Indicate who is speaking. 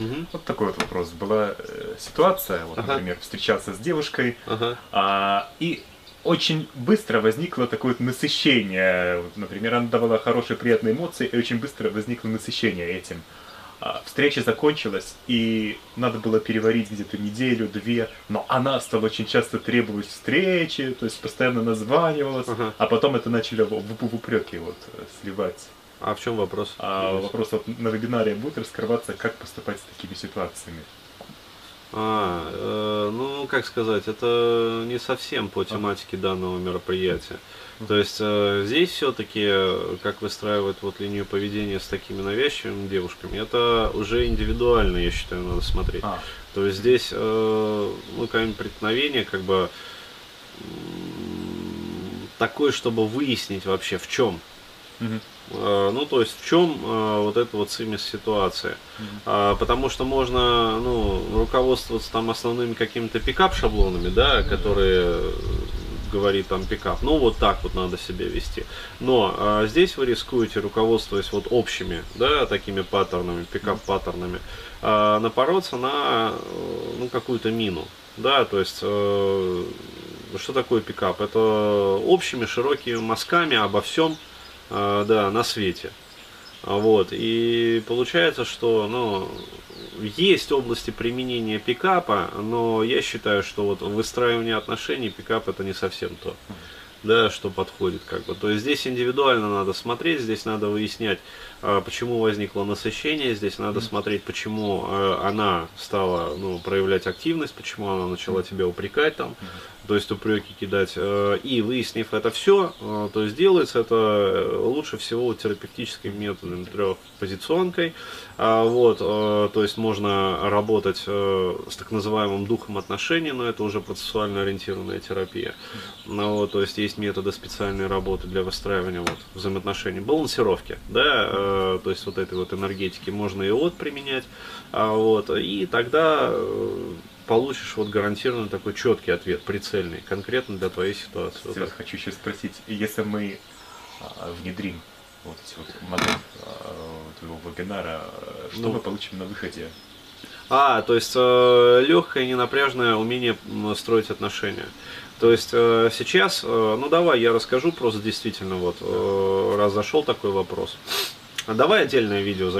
Speaker 1: Мгм.
Speaker 2: Вот такой вот вопрос. Была э, ситуация, вот,
Speaker 1: Ага.
Speaker 2: например, встречался с девушкой,
Speaker 1: Ага.
Speaker 2: а, и очень быстро возникло такое вот насыщение. Вот, Например, она давала хорошие, приятные эмоции, и очень быстро возникло насыщение этим. А, Встреча закончилась, и надо было переварить где-то неделю-две, но она стала очень часто требовать встречи, то есть постоянно названивалась,
Speaker 1: Ага.
Speaker 2: а потом это начали в, в- в упреки вот, э, сливать.
Speaker 1: А в чем вопрос?
Speaker 2: А вопрос вот на вебинаре будет раскрываться, как поступать с такими ситуациями.
Speaker 1: А, э, ну, как сказать, это не совсем по тематике данного мероприятия. То есть э, здесь все-таки, как выстраивать вот линию поведения с такими навязчивыми девушками, это уже индивидуально, я считаю, надо смотреть.
Speaker 2: А,
Speaker 1: То есть здесь, э, ну, какое-нибудь преткновение, как бы, такое, чтобы выяснить вообще в чем. Э, Ну, то есть в чем э, вот эта вот цимис ситуация? А, Потому что можно, ну, руководствоваться там основными какими-то пикап-шаблонами, да, которые э, говорит там пикап. Ну, вот так вот надо себя вести. Но а, здесь вы рискуете, руководствуясь вот общими, да, такими паттернами, пикап-паттернами, а, напороться на, ну, какую-то мину. Да, то есть, э, что такое пикап? Это общими широкими мазками обо всем, да, на свете. А, Вот, и получается, что, ну, есть области применения пикапа, но я считаю, что вот выстраивание отношений пикап это не совсем то, да, что подходит, как бы. То есть здесь индивидуально надо смотреть, здесь надо выяснять, а, почему возникло насыщение, здесь надо смотреть, почему э, она стала, ну, проявлять активность, почему она начала тебя упрекать там, то есть упреки кидать. э, И выяснив это все, то есть делается это э, лучше всего терапевтическим методом трехпозиционкой. А, Вот, то есть можно работать э, с так называемым духом отношений, но это уже процессуально ориентированная терапия. Ну, вот, то есть есть методы специальной работы для выстраивания вот, взаимоотношений, балансировки, да, э, то есть вот этой вот энергетики можно и от применять, а, вот, и тогда э, получишь вот гарантированно такой четкий ответ, прицельный, конкретно для твоей ситуации. Вот
Speaker 2: Сейчас
Speaker 1: так.
Speaker 2: хочу еще спросить, если мы а, внедрим вот эти вот модель а, твоего вебинара, а, что
Speaker 1: Ну.
Speaker 2: мы получим на выходе?
Speaker 1: А, то есть э, легкое, ненапряжное умение строить отношения. То есть э, сейчас, э, ну давай я расскажу просто действительно вот, э, раз зашел такой вопрос. Давай отдельное видео